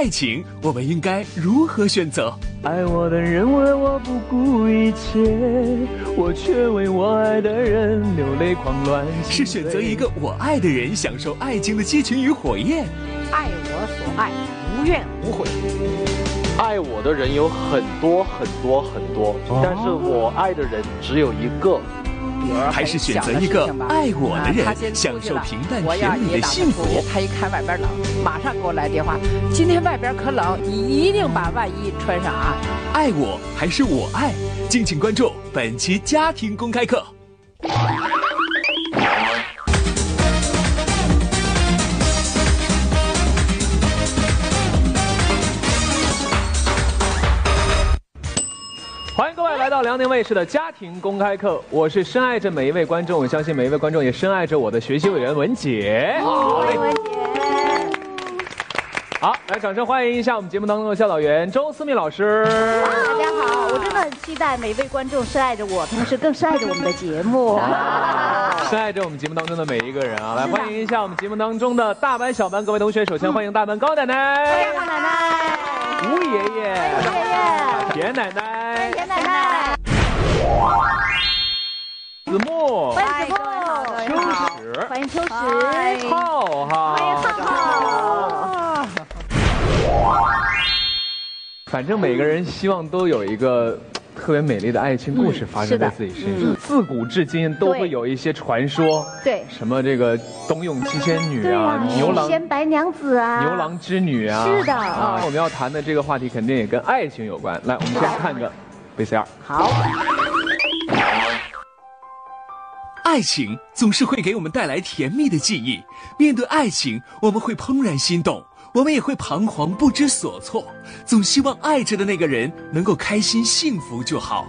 爱情，我们应该如何选择？爱我的人为我不顾一切，我却为我爱的人流泪狂乱。是选择一个我爱的人，享受爱情的激情与火焰。爱我所爱，无怨无悔。爱我的人有很多很多很多，但是我爱的人只有一个。还是选择一个爱我的人，享受平淡甜蜜的幸福。他一看外边冷，马上给我来电话。今天外边可冷，你一定把外衣穿上啊！爱我还是我爱？敬请关注本期家庭公开课。到辽宁卫视的家庭公开课，我是深爱着每一位观众，我相信每一位观众也深爱着我的学习委员文杰。好，文杰。好，来掌声欢迎一下我们节目当中的教导员周思密老师。大家好，我真的很期待每一位观众深爱着我，同时更深爱着我们的节目。深爱着我们节目当中的每一个人啊！来欢迎一下我们节目当中的大班、小班各位同学。首先欢迎大班高奶奶，欢迎高奶奶，吴爷，田奶奶，田奶奶。子墨，欢迎子墨，秋实，欢迎秋实，浩浩，欢迎浩浩。反正每个人希望都有一个特别美丽的爱情故事发生在自己身上。自古至今都会有一些传说，对，什么这个冬泳七仙女啊，牛郎仙白娘子啊，牛郎织女啊，是的啊。我们要谈的这个话题肯定也跟爱情有关。来，我们先看个 VCR。好。爱情总是会给我们带来甜蜜的记忆。面对爱情，我们会怦然心动，我们也会彷徨不知所措。总希望爱着的那个人能够开心幸福就好。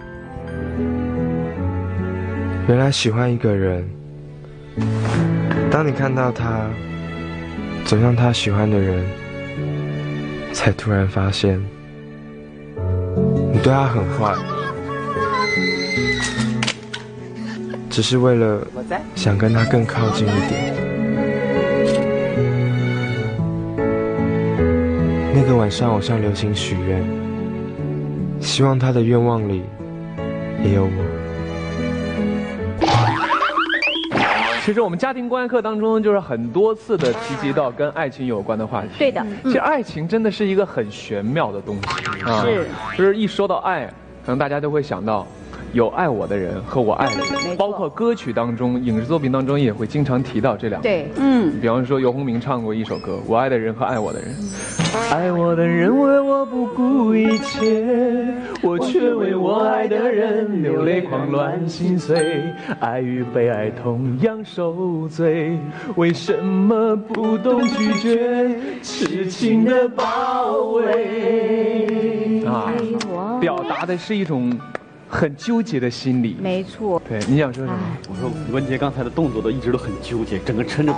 原来喜欢一个人，当你看到他走向他喜欢的人，才突然发现你对他很坏。只是为了想跟他更靠近一点。个晚上，我向流星许愿，希望他的愿望里也有我。其实我们家庭观课当中，就是很多次的提及到跟爱情有关的话题。对的，其实爱情真的是一个很玄妙的东西啊。是，就是一说到爱，可能大家都会想到。有爱我的人和我爱的人，包括歌曲当中、影视作品当中也会经常提到这两个。对，嗯，比方说游鸿明唱过一首歌《我爱的人和爱我的人》，爱我的人为我不顾一切，我却为我爱的人流泪狂乱心碎，爱与被爱同样受罪，为什么不懂拒绝痴情的包围？啊，表达的是一种。很纠结的心理，没错。对，你想说什么？我说文杰刚才的动作都一直都很纠结，整个撑着。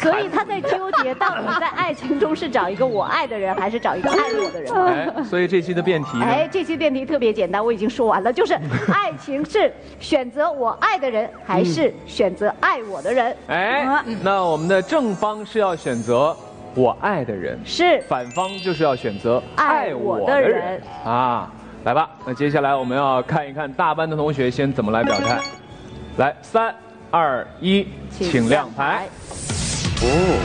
所以他在纠结，到底在爱情中是找一个我爱的人，还是找一个爱我的人？哎，所以这期的辩题，哎，这期辩题特别简单，我已经说完了，就是 爱情是选择我爱的人，还是选择爱我的人？哎，那我们的正方是要选择我爱的人，是反方就是要选择爱我的人啊。来吧，那接下来我们要看一看大班的同学先怎么来表态。来，三、二、一，请亮牌。哦，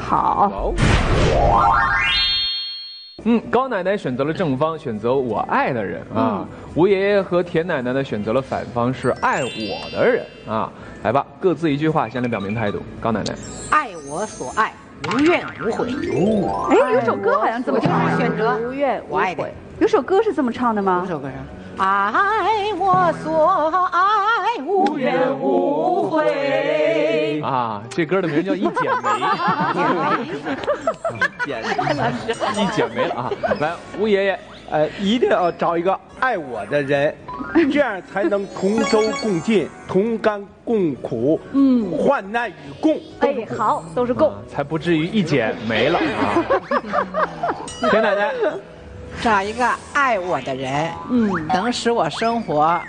好。嗯，高奶奶选择了正方，选择我爱的人啊。吴爷爷和田奶奶呢选择了反方，是爱我的人啊。来吧，各自一句话，先来表明态度。高奶奶，爱我所爱，无怨无悔。哦，哎，有首歌好像怎么就是，选择无怨无悔。有首歌是这么唱的吗？有首歌是爱我所爱，无怨无悔。啊，这歌的名叫《一剪梅》。一剪梅，一剪梅了啊！来，吴爷爷，呃，一定要找一个爱我的人，这样才能同舟共进，同甘共苦。嗯，患难与共。哎，好，都是共，才不至于一剪没了啊！田奶奶。找一个爱我的人，嗯，能使我生活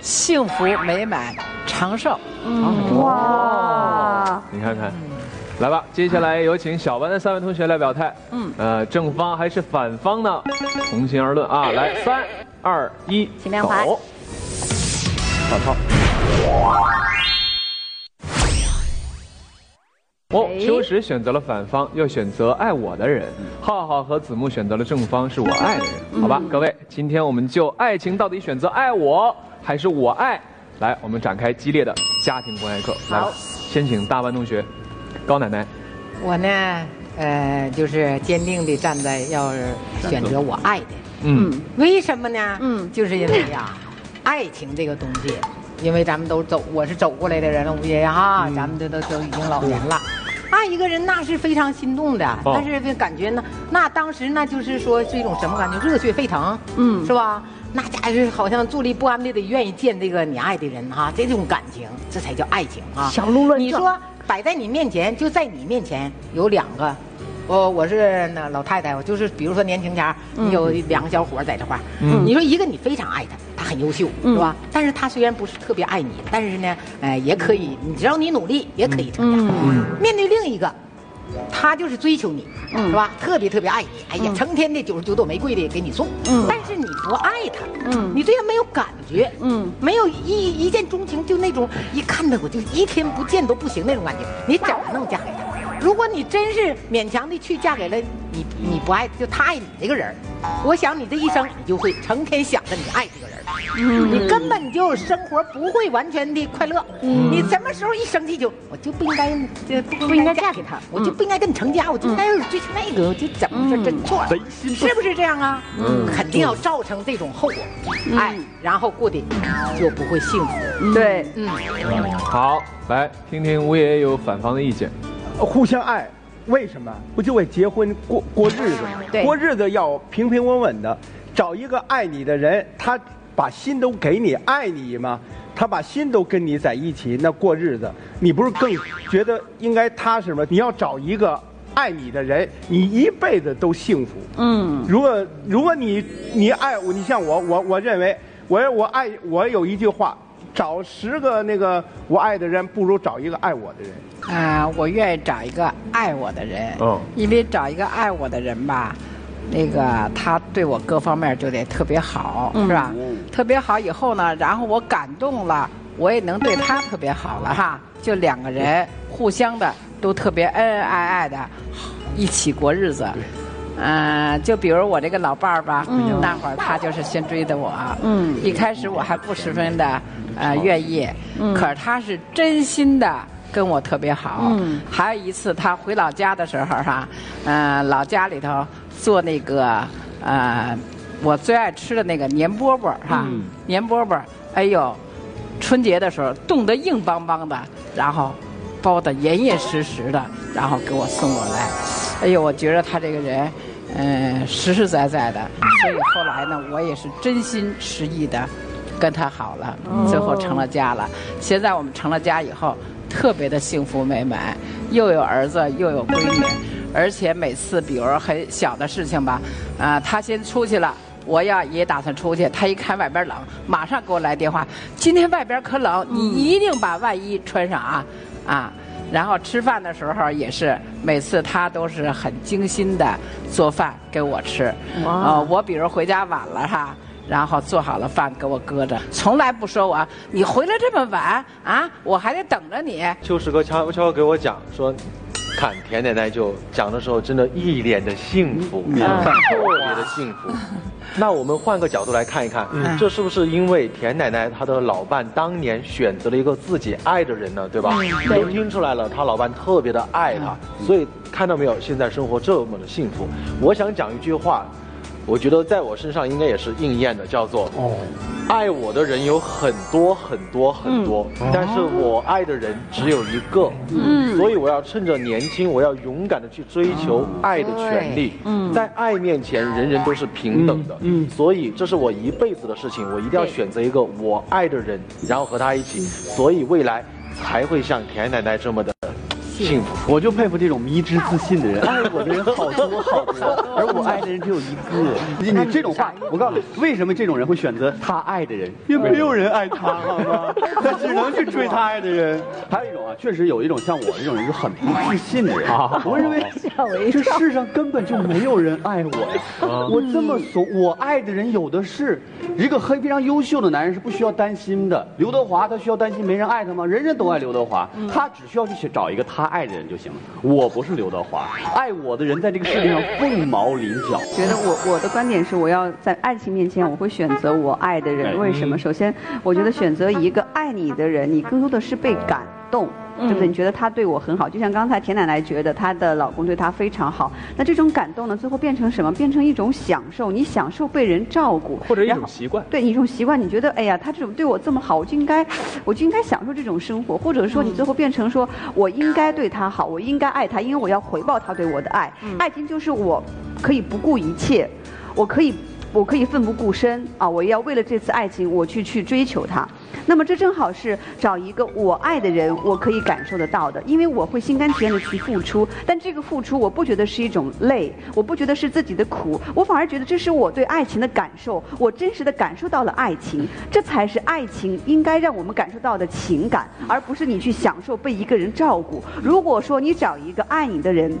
幸福美满、长寿。嗯，哇，你看看，来吧，接下来有请小班的三位同学来表态。嗯，呃，正方还是反方呢？从心而论啊！来，三、二、一，请亮牌走。老秋实选择了反方，又选择爱我的人。浩浩和子木选择了正方，是我爱的人。好吧，各位，今天我们就爱情到底选择爱我还是我爱，来，我们展开激烈的家庭关爱课。来，先请大班同学，高奶奶。我呢，呃，就是坚定的站在要选择我爱的。嗯为什么呢？嗯就是因为呀，爱情这个东西，因为咱们都走，我是走过来的人了，吴爷爷哈，咱们这都都已经老年了。爱一个人那是非常心动的，哦但是感觉呢，那当时那就是说是一种什么感觉？热血沸腾，嗯是吧？那家伙是好像坐立不安的，得愿意见这个你爱的人哈、这种感情，这才叫爱情啊！小鹿乱撞你说摆在你面前，就在你面前有两个，我我是那老太太，我就是比如说年轻前有两个小伙在这块儿，你说一个你非常爱他，他很优秀，是吧？但是他虽然不是特别爱你，但是呢，呃，也可以，你只要你努力，也可以成家。面对另一个。他就是追求你，是吧？特别特别爱你，哎呀，成天的九十九朵玫瑰的给你送，但是你不爱他，嗯你对他没有感觉，嗯没有一一见钟情，就那种一看到我就一天不见都不行那种感觉，你怎么能嫁给他？如果你真是勉强的去嫁给了你你不爱就他爱你这个人儿，我想你这一生你就会成天想着你爱这个人儿，嗯。你根本就生活不会完全的快乐。你什么时候一生气就我就不应该就不不应该嫁给他我就不应该跟你成家，我就应该追求那个，我就怎么这真错了，是不是这样啊？嗯。肯定要造成这种后果，哎，然后过得就不会幸福。对，嗯，好，来听听吴爷爷有反方的意见。互相爱，为什么？不就为结婚过过日子吗？对过日子要平平稳稳的，找一个爱你的人，他把心都给你，爱你吗，他把心都跟你在一起，那过日子，你不是更觉得应该踏实吗？你要找一个爱你的人，你一辈子都幸福。嗯如果如果你你爱我，你像我，我我认为，我我爱我有一句话，找十个那个我爱的人，不如找一个爱我的人。啊、我愿意找一个爱我的人，嗯因为找一个爱我的人吧，那个他对我各方面就得特别好，是吧？特别好以后呢，然后我感动了，我也能对他特别好了哈，就两个人互相的都特别恩恩爱爱的，一起过日子。嗯、就比如我这个老伴儿吧，那会儿他就是先追的我，嗯。一开始我还不十分的呃愿意，可是他是真心的跟我特别好。嗯。还有一次他回老家的时候哈，嗯、老家里头做那个呃我最爱吃的那个粘饽饽哈，粘饽饽，哎呦，春节的时候冻得硬邦邦的，然后包的严严实实的，然后给我送过来。哎呦，我觉得他这个人，嗯、实实在在的，所以后来呢，我也是真心实意的跟他好了，最后成了家了。现在我们成了家以后，特别的幸福美满，又有儿子又有闺女，而且每次比如很小的事情吧，啊、他先出去了。我要也打算出去，他一看外边冷，马上给我来电话。今天外边可冷，你一定把外衣穿上啊啊！然后吃饭的时候也是，每次他都是很精心的做饭给我吃。呃，我比如回家晚了哈，然后做好了饭给我搁着，从来不说我你回来这么晚啊，我还得等着你。秋实哥悄悄给我讲说，看田奶奶就讲的时候，真的一脸的幸福，特别的幸福。那我们换个角度来看一看，这是不是因为田奶奶她的老伴当年选择了一个自己爱的人呢？对吧？都听出来了，她老伴特别的爱她，所以看到没有，现在生活这么的幸福。我想讲一句话，我觉得在我身上应该也是应验的，叫做哦，爱我的人有很多很多很多，但是我爱的人只有一个。嗯，所以我要趁着年轻，我要勇敢的去追求爱的权利。嗯，在爱面前，人人都是平等的。嗯嗯所以这是我一辈子的事情，我一定要选择一个我爱的人，然后和他一起，所以未来才会像田奶奶这么的幸福。我就佩服这种迷之自信的人，爱 我的人好多好多，而我爱的人只有一个。你你这种话，我告诉你，为什么这种人会选择他爱的人？因为没有人爱他，好吗？他只能去追他爱的人。还有一种啊，确实有一种像我这种人是很不自信的人。我认为这世上根本就没有人爱我呀，我这么怂，我爱的人有的是。一个很非常优秀的男人是不需要担心的。刘德华他需要担心没人爱他吗？人人都爱刘德华，他只需要去找一个他爱的人就行了。我不是刘德华，爱我的人在这个世界上凤毛麟角。觉得我我的观点是，我要在爱情面前，我会选择我爱的人。为什么？首先，我觉得选择一个爱你的人，你更多的是被感动。对不对？你觉得他对我很好，就像刚才田奶奶觉得她的老公对她非常好。那这种感动呢，最后变成什么？变成一种享受。你享受被人照顾，或者一种习惯。对，一种习惯。你觉得，哎呀，他这种对我这么好，我就应该，我就应该享受这种生活。或者说，你最后变成说，我应该对他好，我应该爱他，因为我要回报他对我的爱。爱情就是我可以不顾一切，我可以，我可以奋不顾身啊！我要为了这次爱情，我去去追求他。那么这正好是找一个我爱的人，我可以感受得到的，因为我会心甘情愿的去付出。但这个付出，我不觉得是一种累，我不觉得是自己的苦，我反而觉得这是我对爱情的感受，我真实的感受到了爱情，这才是爱情应该让我们感受到的情感，而不是你去享受被一个人照顾。如果说你找一个爱你的人。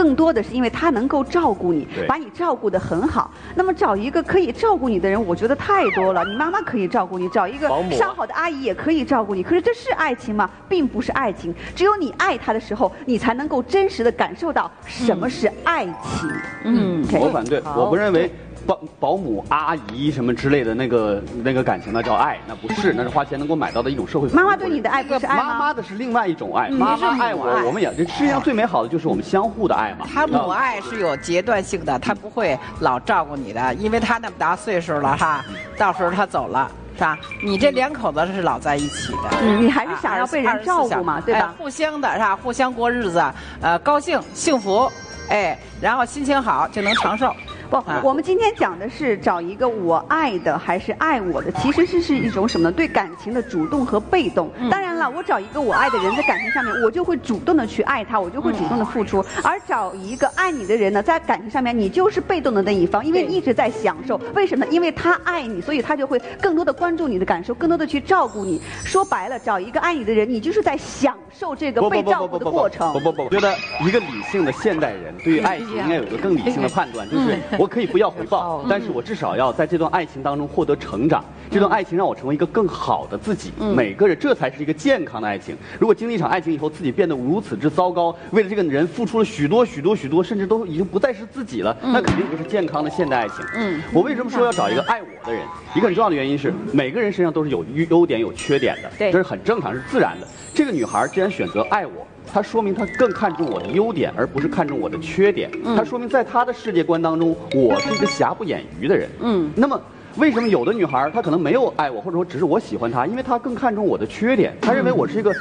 更多的是因为他能够照顾你，把你照顾得很好。那么找一个可以照顾你的人，我觉得太多了。你妈妈可以照顾你，找一个上好的阿姨也可以照顾你。可是这是爱情吗？并不是爱情。只有你爱他的时候，你才能够真实的感受到什么是爱情。嗯，我反对，我不认为。保保姆、阿姨什么之类的那个那个感情，那叫爱，那不是，那是花钱能够买到的一种社会。妈妈对你的爱不是爱妈妈的是另外一种爱，妈妈爱我，我们也这世界上最美好的就是我们相互的爱嘛。他母爱是有阶段性的，他不会老照顾你的，因为他那么大岁数了哈，到时候他走了是吧？你这两口子是老在一起的，嗯，你还是想要被人照顾嘛，对吧？互相的是吧？互相过日子，呃，高兴幸福，哎，然后心情好就能长寿。不，我们今天讲的是找一个我爱的还是爱我的，其实是是一种什么呢？对感情的主动和被动。当然了，我找一个我爱的人，在感情上面，我就会主动的去爱他，我就会主动的付出。而找一个爱你的人呢，在感情上面，你就是被动的那一方，因为一直在享受。为什么？因为他爱你，所以他就会更多的关注你的感受，更多的去照顾你。说白了，找一个爱你的人，你就是在享受这个被照顾的过程。不不不，我觉得一个理性的现代人对于爱情应该有一个更理性的判断，就是。我可以不要回报，但是我至少要在这段爱情当中获得成长。这段爱情让我成为一个更好的自己。每个人，这才是一个健康的爱情。如果经历一场爱情以后，自己变得如此之糟糕，为了这个人付出了许多许多许多，甚至都已经不再是自己了，那肯定不是健康的现代爱情。嗯，我为什么说要找一个爱我的人？一个很重要的原因是，每个人身上都是有优点有缺点的，这是很正常，是自然的。这个女孩既然选择爱我。他说明他更看重我的优点，而不是看重我的缺点。他说明在他的世界观当中，我是一个瑕不掩瑜的人。嗯，那么。为什么有的女孩她可能没有爱我，或者说只是我喜欢她，因为她更看重我的缺点，她认为我是一个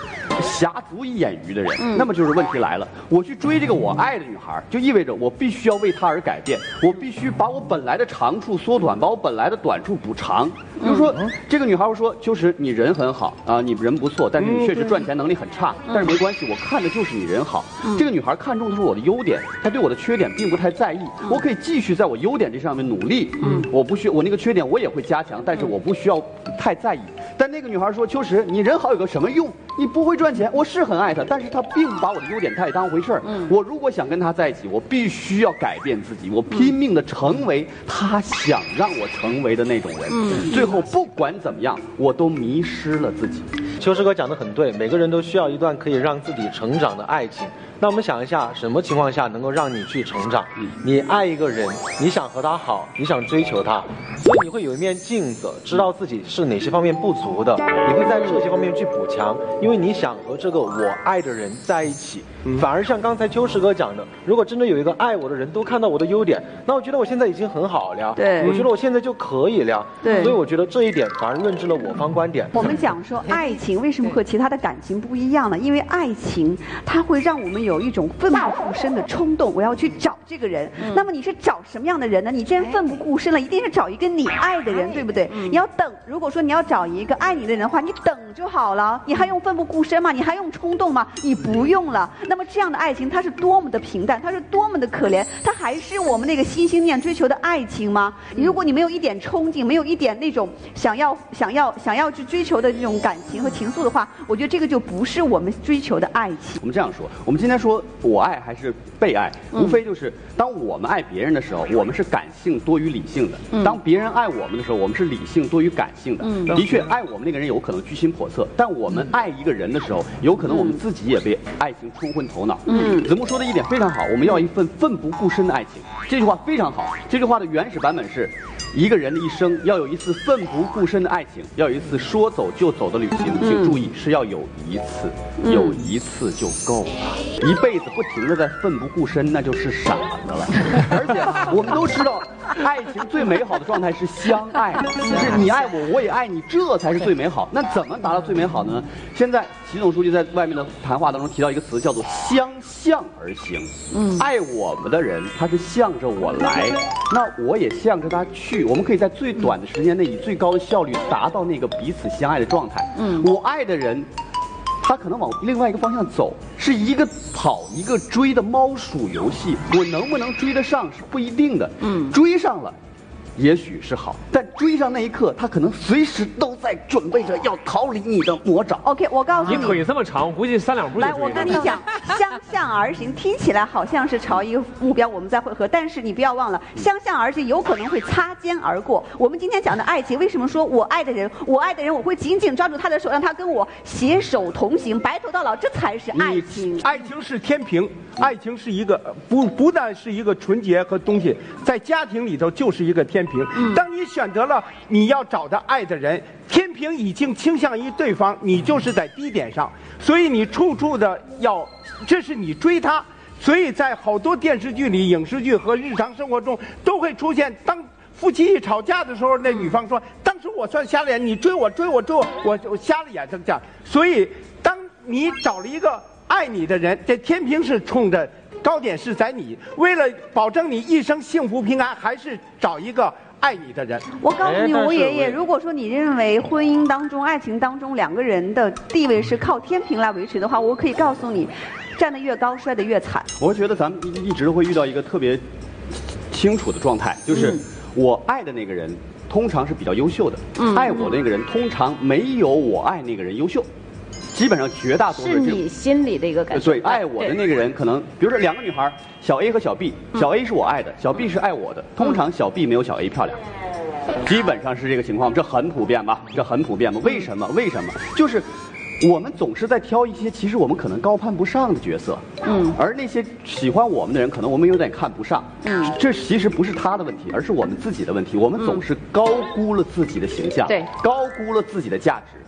瑕足以掩瑜的人。那么就是问题来了，我去追这个我爱的女孩，就意味着我必须要为她而改变，我必须把我本来的长处缩短，把我本来的短处补长。比如说，这个女孩说：“就是，你人很好啊，你人不错，但是你确实赚钱能力很差。但是没关系，我看的就是你人好。”这个女孩看中的是我的优点，她对我的缺点并不太在意。我可以继续在我优点这上面努力。嗯，我不需我那个缺点。我也会加强，但是我不需要太在意。但那个女孩说：“秋实，你人好有个什么用？你不会赚钱。我是很爱她，但是她并不把我的优点太当回事儿。我如果想跟她在一起，我必须要改变自己，我拼命的成为她想让我成为的那种人。最后不管怎么样，我都迷失了自己。”秋实哥讲的很对，每个人都需要一段可以让自己成长的爱情。那我们想一下，什么情况下能够让你去成长？你爱一个人，你想和他好，你想追求他，所以你会有一面镜子，知道自己是哪些方面不足的，你会在这些方面去补强，因为你想和这个我爱的人在一起。反而像刚才秋实哥讲的，如果真的有一个爱我的人都看到我的优点，那我觉得我现在已经很好了。对，我觉得我现在就可以了。对，所以我觉得这一点反而论证了我方观点。我们讲说爱情为什么和其他的感情不一样呢？因为爱情它会让我们有。一种奋不顾身的冲动，我要去找这个人。那么你是找什么样的人呢？你既然奋不顾身了，一定是找一个你爱的人，对不对？你要等。如果说你要找一个爱你的人的话，你等就好了。你还用奋不顾身吗？你还用冲动吗？你不用了。那么这样的爱情，它是多么的平淡，它是多么的可怜，它还是我们那个心心念追求的爱情吗？如果你没有一点冲劲，没有一点那种想要、想要、想要去追求的这种感情和情愫的话，我觉得这个就不是我们追求的爱情。我们这样说，我们今天说我爱还是被爱，无非就是当我们爱别人的时候，我们是感性多于理性的；当别人爱我们的时候，我们是理性多于感性的。的。确，爱我们那个人有可能居心叵测，但我们爱一个人的时候，有可能我们自己也被爱情冲昏头脑。嗯，子木说的一点非常好，我们要一份奋不顾身的爱情。这句话非常好，这句话的原始版本是。一个人的一生要有一次奋不顾身的爱情，要有一次说走就走的旅行。请注意，是要有一次，有一次就够了。一辈子不停的在奋不顾身，那就是傻子了。而且我们都知道，爱情最美好的状态是相爱，就是你爱我，我也爱你，这才是最美好。那怎么达到最美好的呢？现在习总书记在外面的谈话当中提到一个词，叫做相向而行。嗯，爱我们的人，他是向着我来，那我也向着他去。我们可以在最短的时间内以最高的效率达到那个彼此相爱的状态。嗯，我爱的人，他可能往另外一个方向走，是一个跑一个追的猫鼠游戏。我能不能追得上是不一定的。嗯，追上了。也许是好，但追上那一刻，他可能随时都在准备着要逃离你的魔爪。OK，我告诉你，你腿这么长，我估计三两步就来，我跟你讲，相向而行，听起来好像是朝一个目标我们在汇合，但是你不要忘了，相向而行有可能会擦肩而过。我们今天讲的爱情，为什么说我爱的人，我爱的人，我会紧紧抓住他的手，让他跟我携手同行，白头到老，这才是爱情。爱情是天平，爱情是一个不不但是一个纯洁和东西，在家庭里头就是一个天。平，当你选择了你要找的爱的人，天平已经倾向于对方，你就是在低点上，所以你处处的要，这是你追他，所以在好多电视剧里、影视剧和日常生活中都会出现，当夫妻一吵架的时候，那女方说：“当时我算瞎了眼，你追我追我追我，我我瞎了眼。”这样，所以当你找了一个爱你的人，这天平是冲着。高点是在你，为了保证你一生幸福平安，还是找一个爱你的人。我告诉你，吴爷爷，如果说你认为婚姻当中、爱情当中两个人的地位是靠天平来维持的话，我可以告诉你，站得越高，摔得越惨。我觉得咱们一直会遇到一个特别清楚的状态，就是我爱的那个人通常是比较优秀的，爱我的那个人通常没有我爱那个人优秀。基本上绝大多数是你心里的一个感觉。对，爱我的那个人，可能比如说两个女孩，小 A 和小 B，小 A 是我爱的，小 B 是爱我的。通常小 B 没有小 A 漂亮，基本上是这个情况，这很普遍吧？这很普遍吧？为什么？为什么？就是我们总是在挑一些其实我们可能高攀不上的角色，嗯，而那些喜欢我们的人，可能我们有点看不上，嗯，这其实不是他的问题，而是我们自己的问题。我们总是高估了自己的形象，对，高估了自己的价值。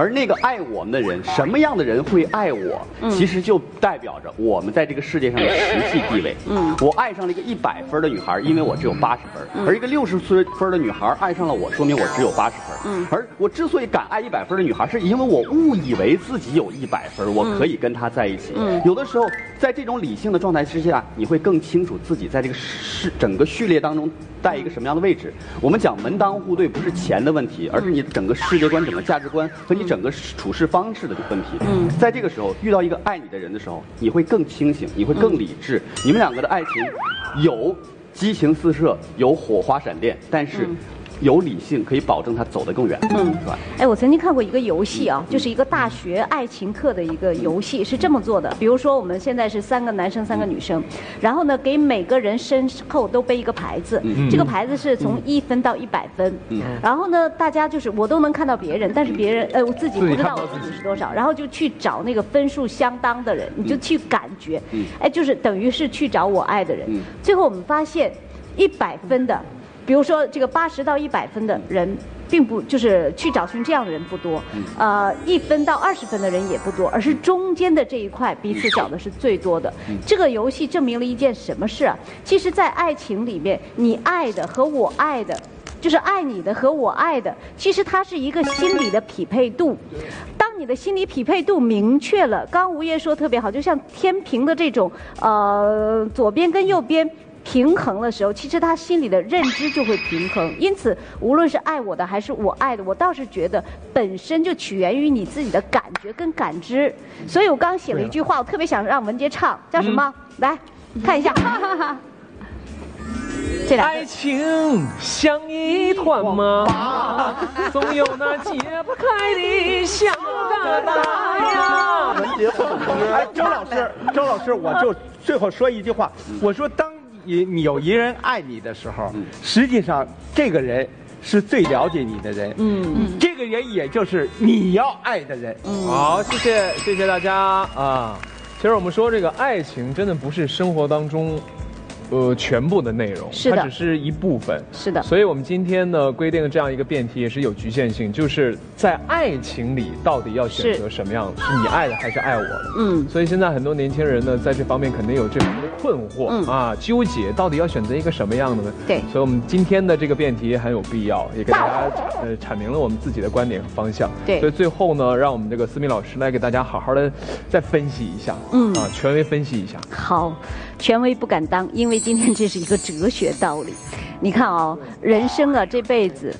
而那个爱我们的人，什么样的人会爱我？其实就代表着我们在这个世界上的实际地位。嗯，我爱上了一个一百分的女孩，因为我只有八十分；而一个六十岁分的女孩爱上了我，说明我只有八十分。嗯，而我之所以敢爱一百分的女孩，是因为我误以为自己有一百分，我可以跟她在一起。嗯，有的时候在这种理性的状态之下，你会更清楚自己在这个世整个序列当中。在一个什么样的位置？我们讲门当户对，不是钱的问题，而是你整个世界观、整个价值观和你整个处事方式的问题。嗯，在这个时候遇到一个爱你的人的时候，你会更清醒，你会更理智。你们两个的爱情有激情四射，有火花闪电，但是。有理性可以保证他走得更远，嗯，是吧？哎，我曾经看过一个游戏啊，就是一个大学爱情课的一个游戏，是这么做的。比如说，我们现在是三个男生，三个女生，然后呢，给每个人身后都背一个牌子，这个牌子是从一分到一百分，然后呢，大家就是我都能看到别人，但是别人呃我自己不知道我自己是多少，然后就去找那个分数相当的人，你就去感觉，哎，就是等于是去找我爱的人。最后我们发现，一百分的。比如说，这个八十到一百分的人，并不就是去找寻这样的人不多，呃，一分到二十分的人也不多，而是中间的这一块彼此找的是最多的。这个游戏证明了一件什么事啊？其实，在爱情里面，你爱的和我爱的，就是爱你的和我爱的，其实它是一个心理的匹配度。当你的心理匹配度明确了，刚刚吴叶说特别好，就像天平的这种呃左边跟右边。平衡的时候，其实他心里的认知就会平衡。因此，无论是爱我的还是我爱的，我倒是觉得本身就起源于你自己的感觉跟感知。所以我刚写了一句话，我特别想让文杰唱，叫什么？来看一下。这俩爱情像一团麻，总有那解不开的小疙瘩呀。文杰不哎，周老师，周老师，我就最后说一句话，我说当你你有一人爱你的时候，实际上这个人是最了解你的人，嗯，这个人也就是你要爱的人。好，谢谢谢谢大家啊。其实我们说这个爱情真的不是生活当中。呃，全部的内容，是它只是一部分，是的所以我们今天呢规定这样一个辩题也是有局限性，就是在爱情里到底要选择什么样，是你爱的还是爱我的？嗯所以现在很多年轻人呢，在这方面肯定有这方面的困惑、嗯啊，纠结到底要选择一个什么样的呢？对所以我们今天的这个辩题很有必要，也给大家呃阐明了我们自己的观点和方向。对所以最后呢，让我们这个思敏老师来给大家好好的再分析一下，嗯啊，权威分析一下。好，权威不敢当，因为今天这是一个哲学道理。你看啊、人生啊，这辈子，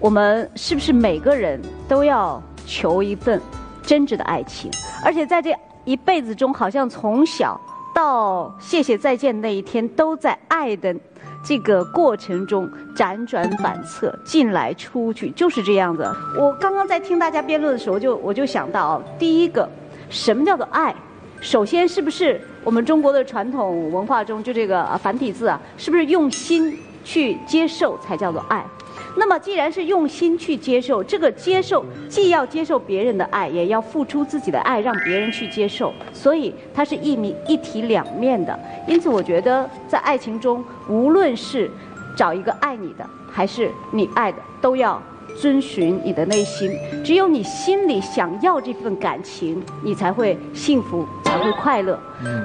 我们是不是每个人都要求一份真挚的爱情？而且在这一辈子中，好像从小到谢谢再见那一天，都在爱的这个过程中辗转反侧，进来出去，就是这样子。我刚刚在听大家辩论的时候，就我就想到，第一个，什么叫做爱？首先，是不是我们中国的传统文化中，就这个繁体字啊，是不是用心去接受才叫做爱？那么，既然是用心去接受，这个接受既要接受别人的爱，也要付出自己的爱，让别人去接受，所以它是一米一体两面的。因此，我觉得在爱情中，无论是找一个爱你的，还是你爱的，都要遵循你的内心。只有你心里想要这份感情，你才会幸福，才会快乐。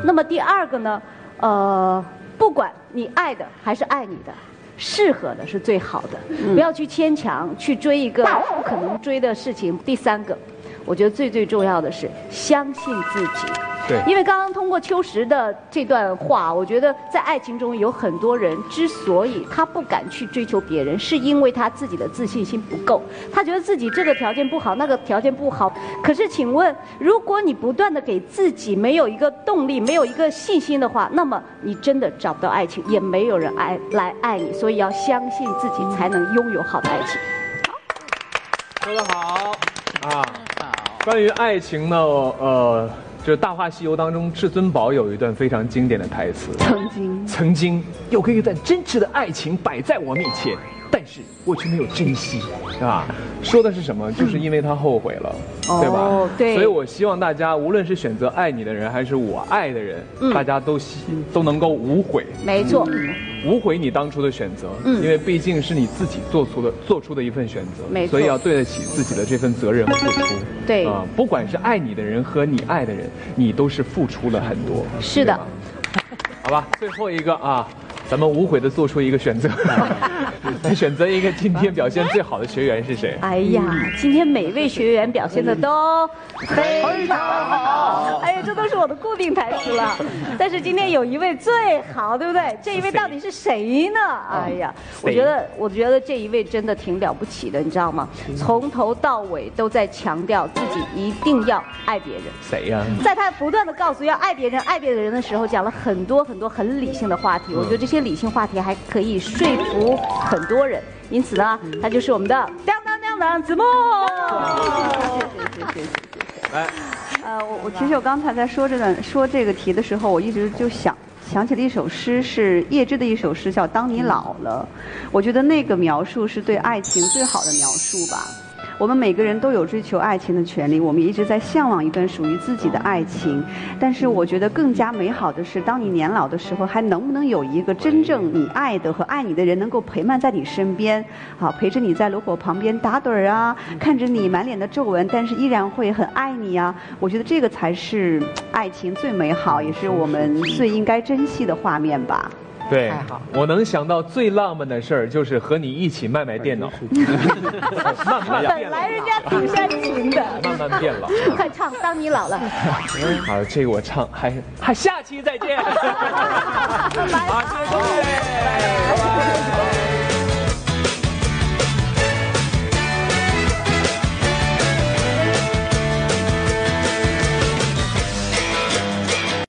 那么第二个呢，呃，不管你爱的还是爱你的。适合的是最好的，不要去牵强去追一个不可能追的事情。第三个，我觉得最最重要的是相信自己。对因为刚刚通过秋实的这段话，我觉得在爱情中有很多人之所以他不敢去追求别人，是因为他自己的自信心不够，他觉得自己这个条件不好，那个条件不好。可是，请问，如果你不断的给自己没有一个动力，没有一个信心的话，那么你真的找不到爱情，也没有人爱来爱你。所以要相信自己，才能拥有好的爱情。说得好啊！关于爱情呢，呃，就是《大话西游》当中，至尊宝有一段非常经典的台词。曾经曾经有个一段真挚的爱情摆在我面前，但是我却没有珍惜，是吧，说的是什么？就是因为他后悔了，哦对吧？对所以我希望大家，无论是选择爱你的人，还是我爱的人，嗯大家都希都能够无悔。没错，无悔你当初的选择，嗯因为毕竟是你自己做出的做出的一份选择，没错所以要对得起自己的这份责任和付出。对啊、不管是爱你的人和你爱的人，你都是付出了很多。是的，好吧，最后一个啊，咱们无悔的做出一个选择，来 选择一个今天表现最好的学员是谁？哎呀，今天每位学员表现的都非常好。哎呀，这都是我的固定台词了。但是今天有一位最好，对不对？这一位到底是谁呢？哎呀，我觉得，我觉得这一位真的挺了不起的，你知道吗？从头到尾都在强调自己一定要爱别人。谁呀、在他不断的告诉要爱别人、爱别人的时候，讲了很多很多很理性的话题。我觉得这些理性话题还可以说服很多人。因此呢，他就是我们的当当当当子墨。谢谢谢谢谢谢。来，呃，我我其实我刚才在说这段说这个题的时候，我一直就想想起了一首诗，是叶芝的一首诗，叫《当你老了》。我觉得那个描述是对爱情最好的描述吧。我们每个人都有追求爱情的权利，我们也一直在向往一段属于自己的爱情。但是我觉得更加美好的是，当你年老的时候，还能不能有一个真正你爱的和爱你的人能够陪伴在你身边，好，陪着你在炉火旁边打盹儿啊，看着你满脸的皱纹，但是依然会很爱你啊。我觉得这个才是爱情最美好，也是我们最应该珍惜的画面吧。对太好，我能想到最浪漫的事儿就是和你一起卖卖电脑，慢慢变本来人家挺煽情的。慢慢变老。快唱，当你老了。好，这个我唱，还还下期再见。好，谢谢各位。